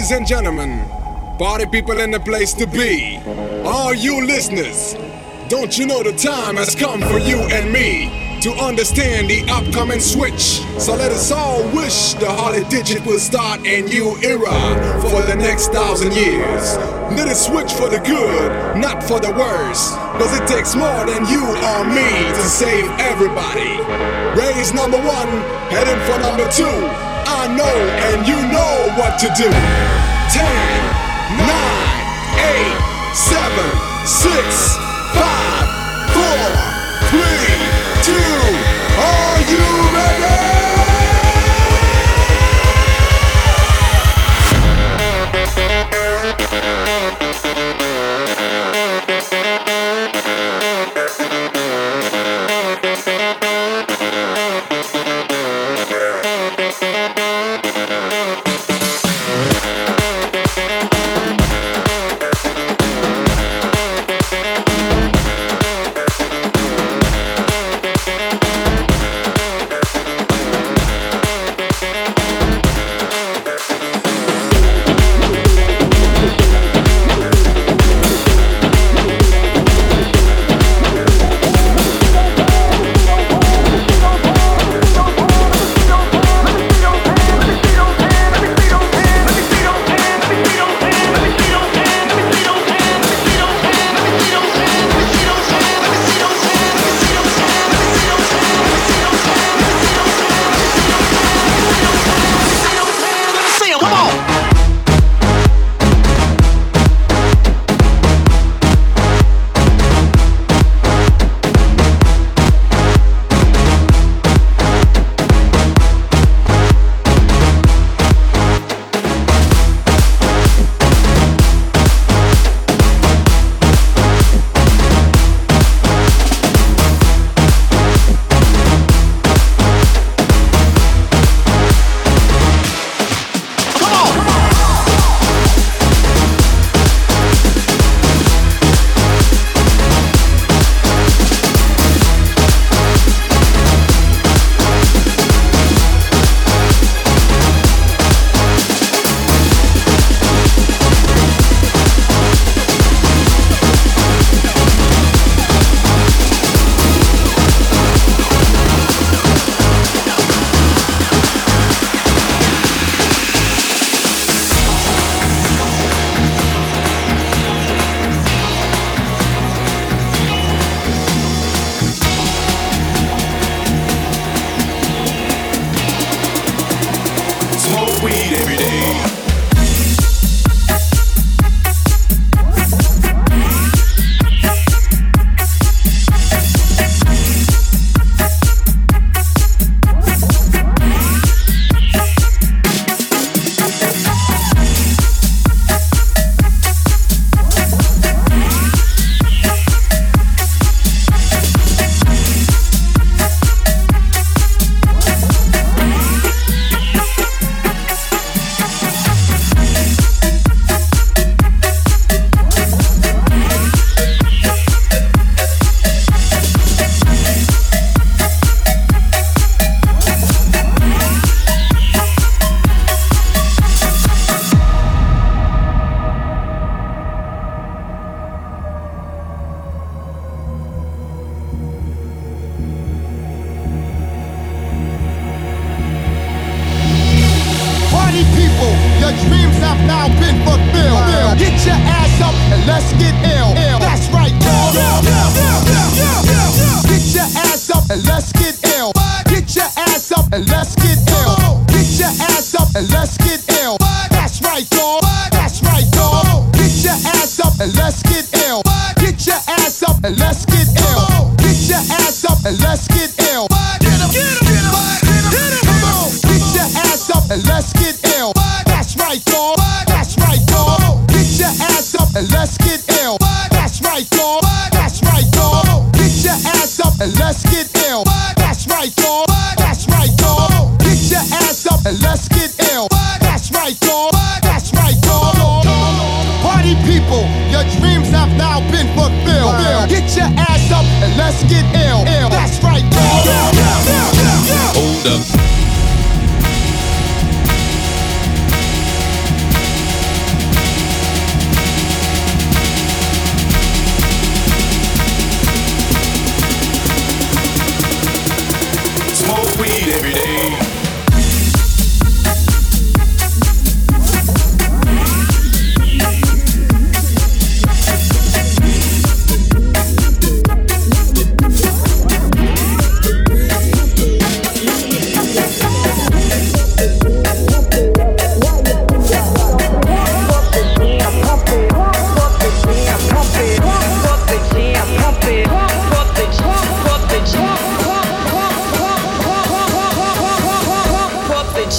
Ladies and gentlemen, party people in the place to be. All you listeners, don't you know the time has come for you and me to understand the upcoming switch? So let us all wish the Harley Digit will start a new era for the next thousand years. Let it switch for the good, not for the worse. Cause it takes more than you or me to save everybody. Raise number one, heading for number two. Know and you know what to do. Ten, nine, eight, seven, six, five, four, three, two. Are you ready?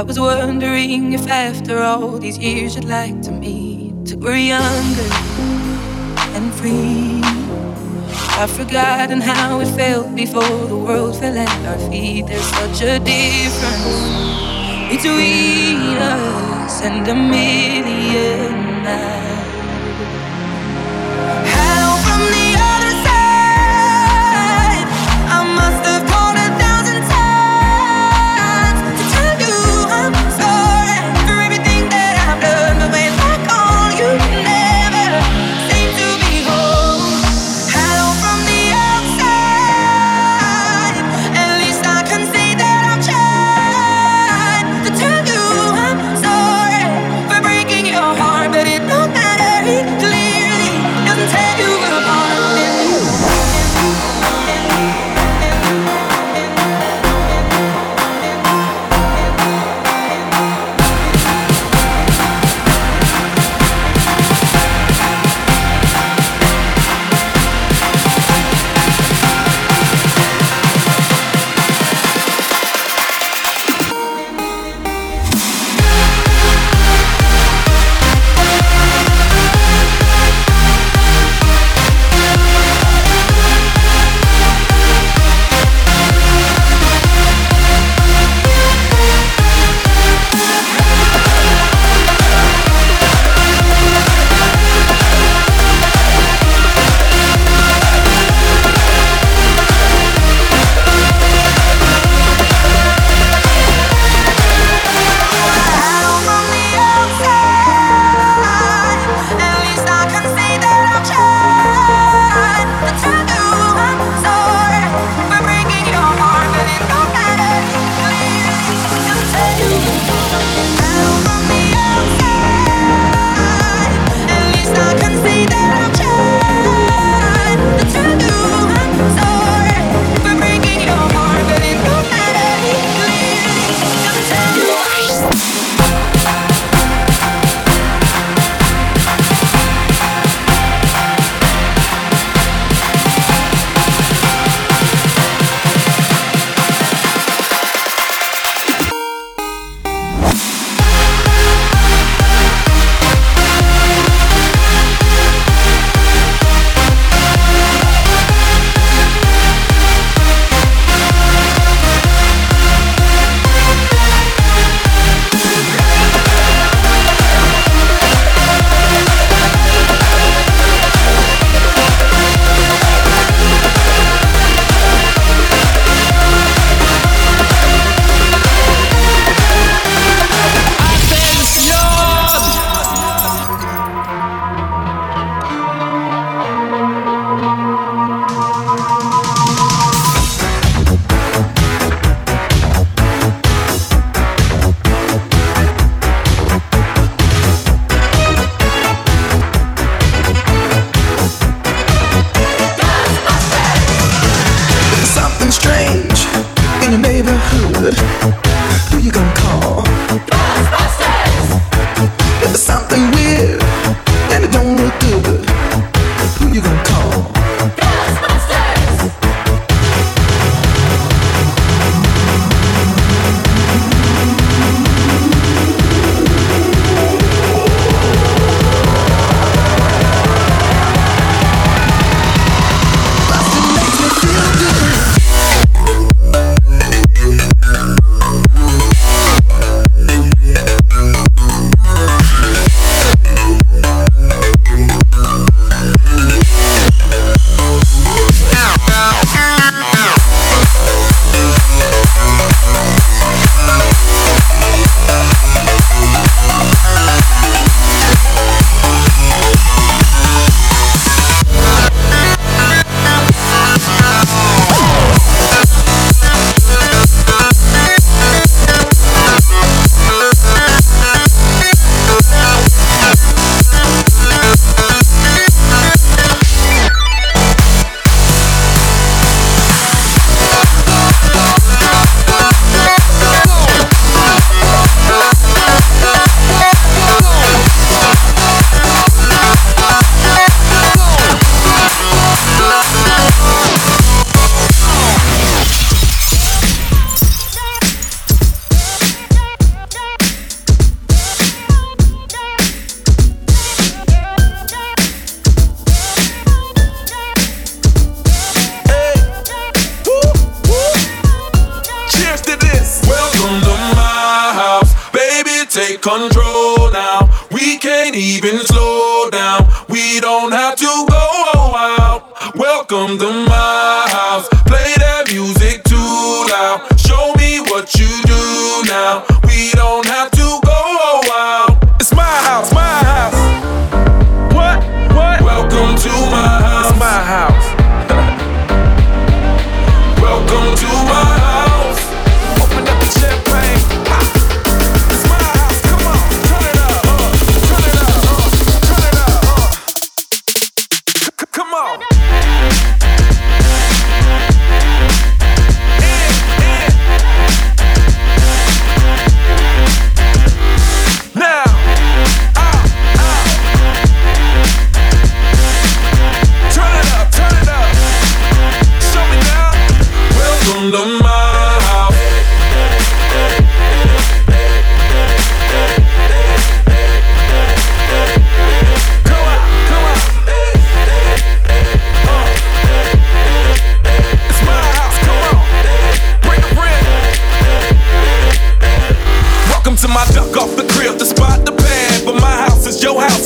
I was wondering if after all these years you'd like to meet to grow younger and free. I've forgotten how it felt before the world fell at our feet. There's such a difference between us and a million miles.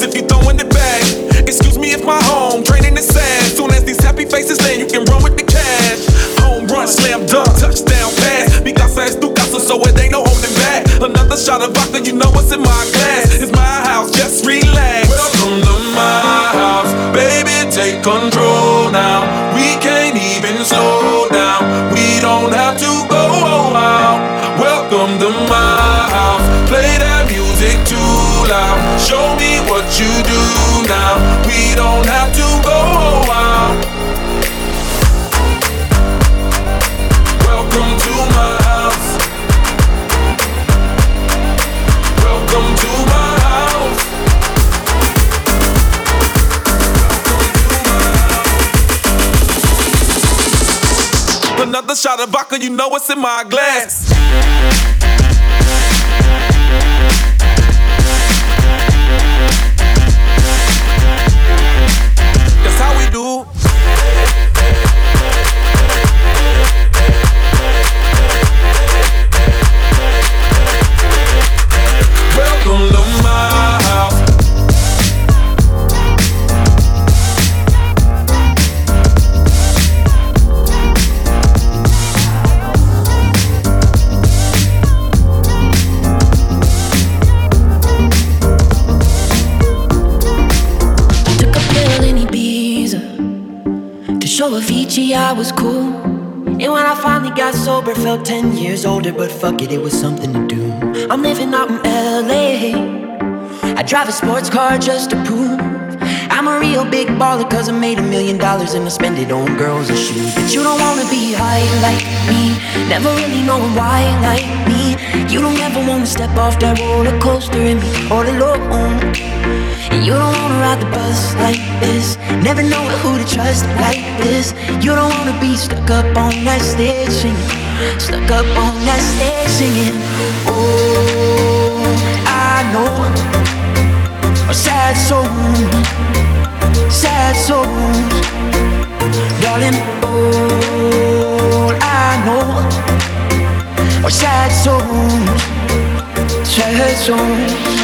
If you throwing it back. Excuse me if my home draining the sand. Soon as these happy faces land, you can run with the cash. Home run, slam dunk, touchdown pass. Mi casa es tu so it ain't no holding back. Another shot of vodka, you know what's in my glass. It's my house, just relax. Know what's in my glass. Sober, felt 10 years older, but fuck it, it was something to do. I'm living out in LA. I drive a sports car just to prove I'm a real big baller, cause I made a million dollars and I spend it on girls and shoes. But you don't wanna be high like me, never really knowing why like me. You don't ever wanna step off that roller coaster and be all alone. You don't wanna ride the bus like this. Never knowing who to trust like this. You don't wanna be stuck up on that stage. Stuck up on that stage singing. Oh, I know. A sad soul. Sad souls. Darling, all I know are sad souls. Sad souls.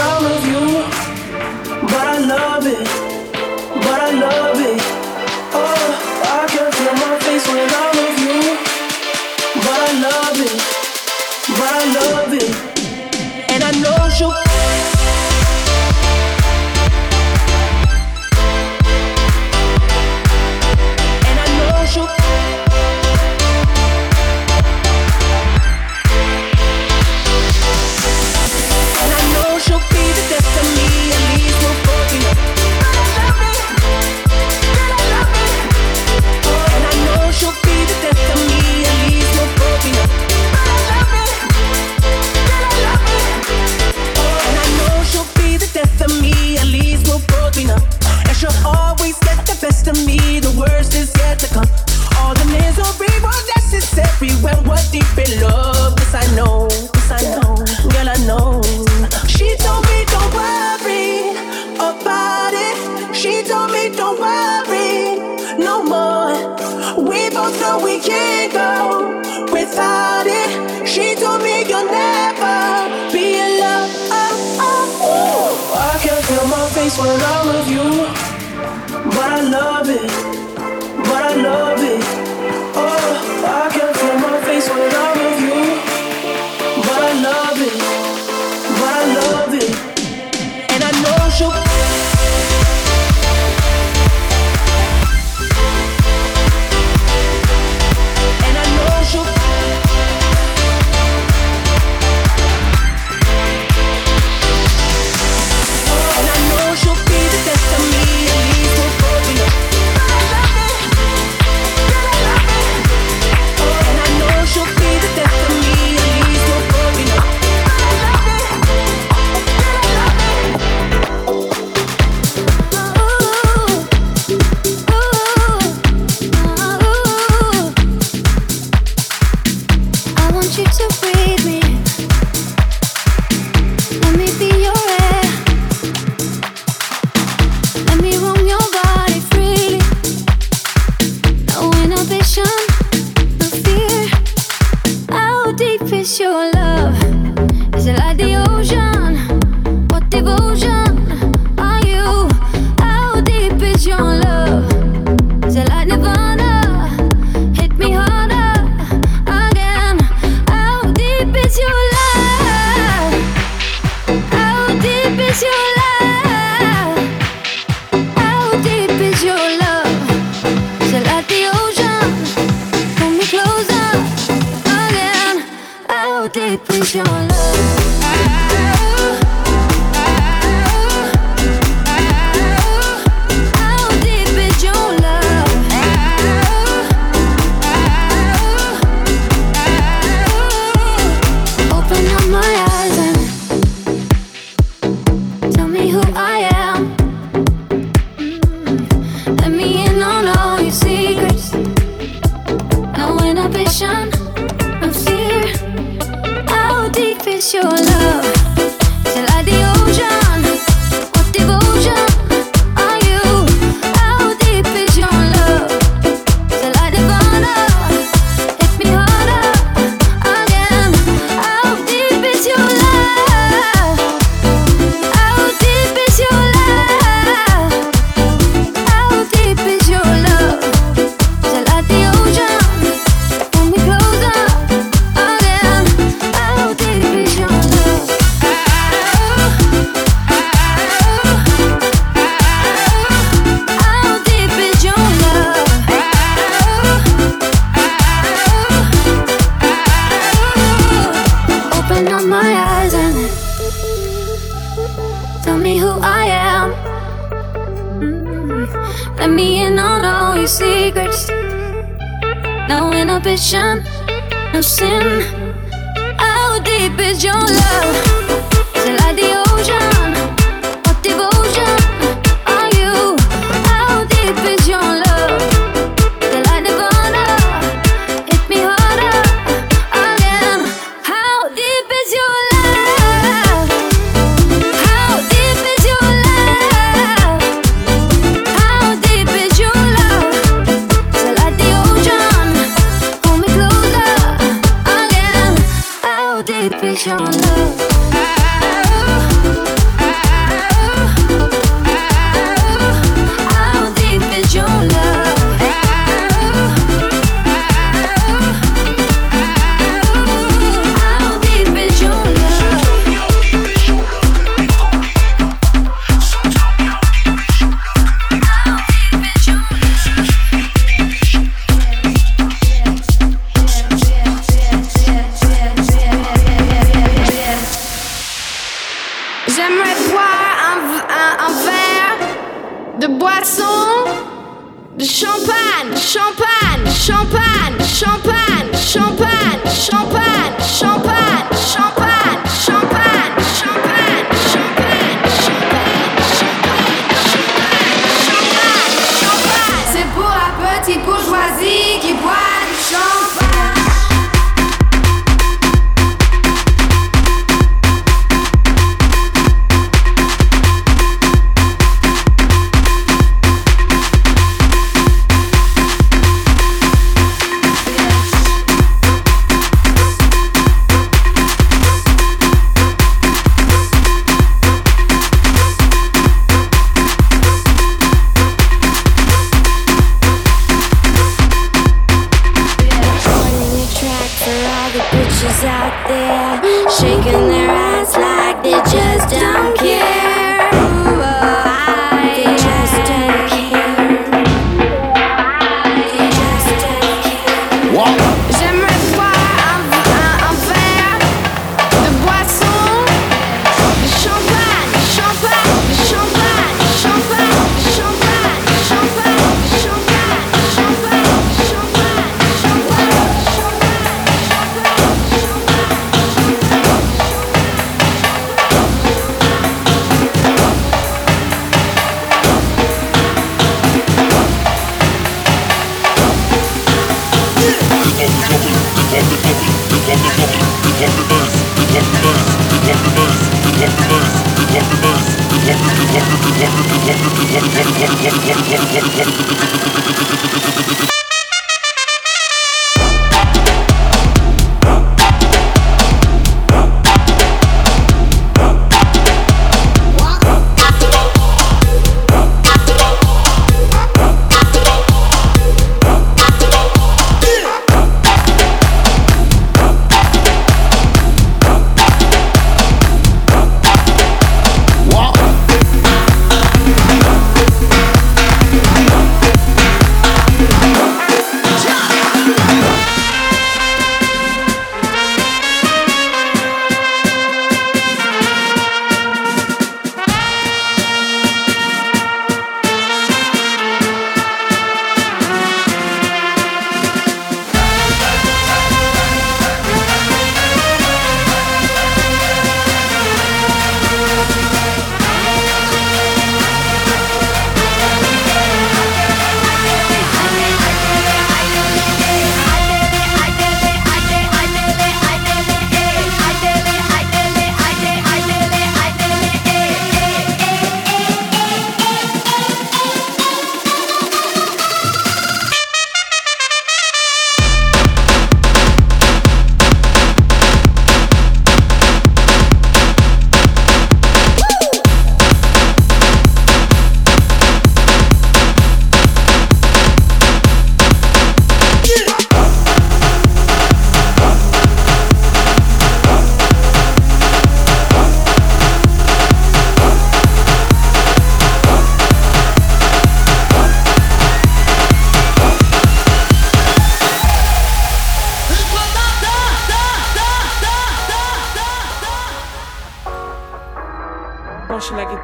all of you, but I love it, but I love it. Oh, I can feel my face when I'm. place where I love you, but I love it.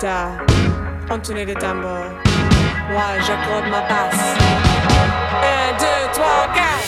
guitare, en tournée de tambour. Moi, j'accorde ma basse. Un, deux, trois, quatre.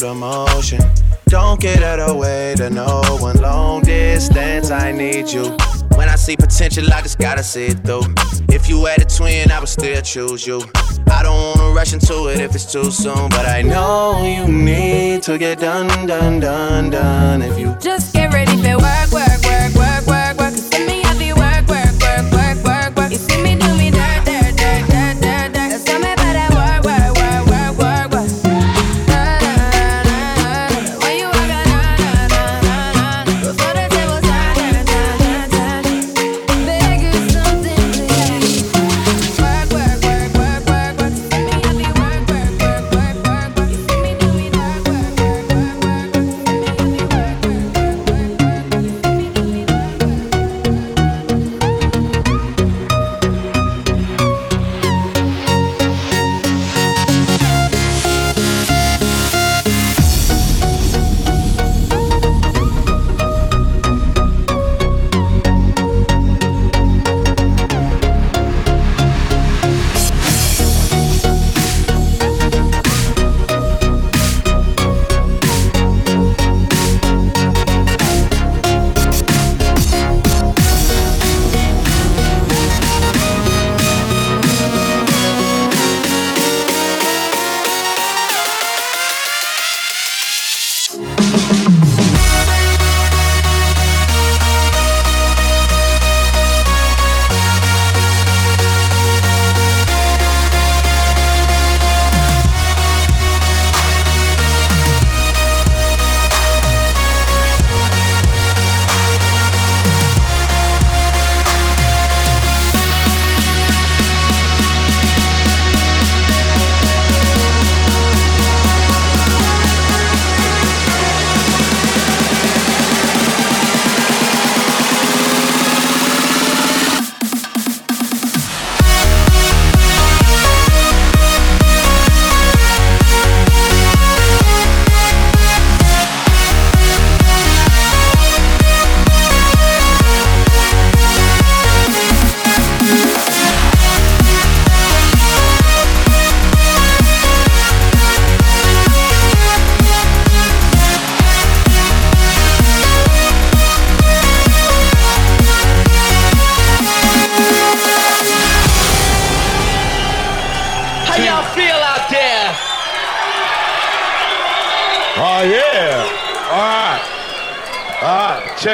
emotion. Don't get out of way to no one. Long distance, I need you. When I see potential, I just gotta see it through. If you had a twin, I would still choose you. I don't wanna rush into it if it's too soon, but I know you need to get done, done, done, done. If you just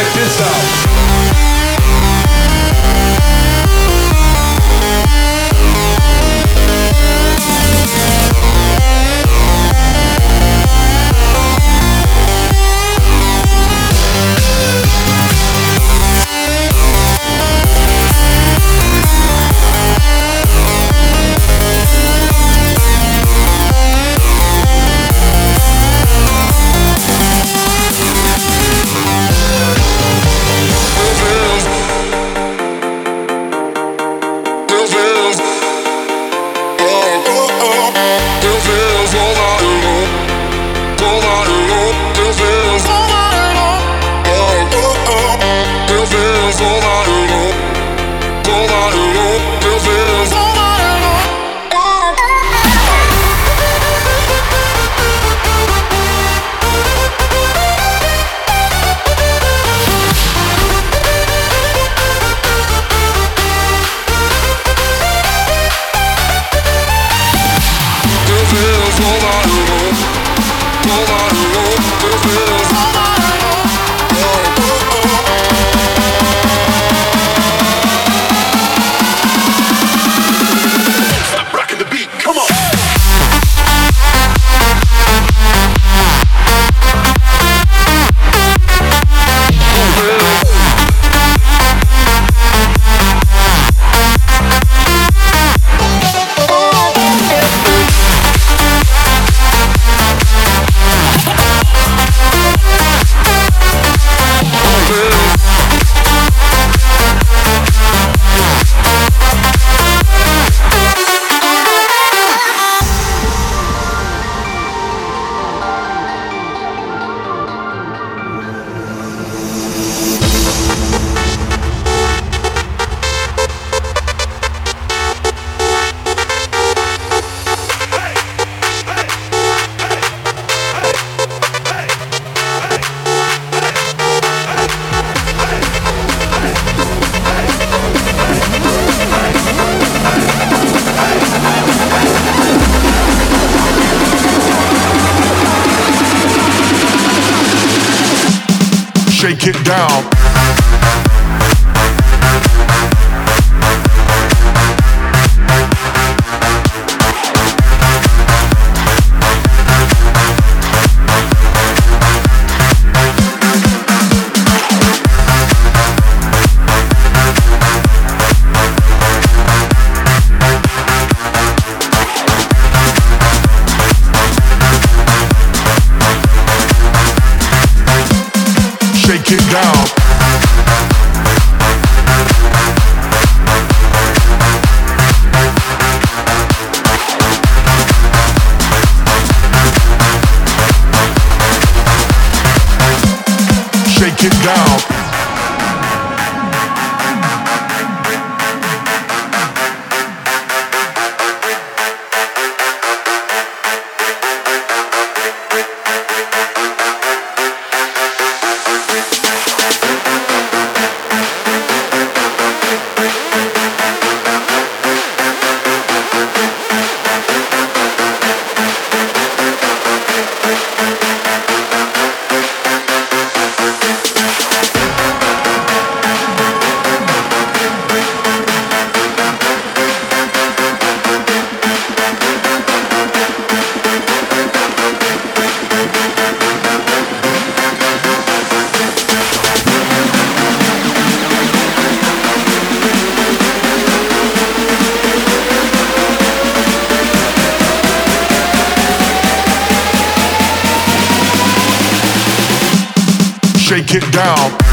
Texas. Down. Down.